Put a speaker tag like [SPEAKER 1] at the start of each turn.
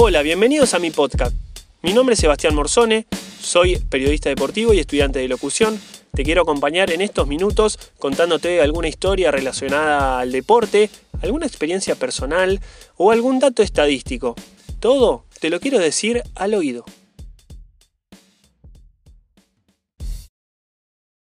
[SPEAKER 1] Hola, bienvenidos a mi podcast. Mi nombre es Sebastián Morzone, soy periodista deportivo y estudiante de locución. Te quiero acompañar en estos minutos contándote alguna historia relacionada al deporte, alguna experiencia personal o algún dato estadístico. Todo te lo quiero decir al oído.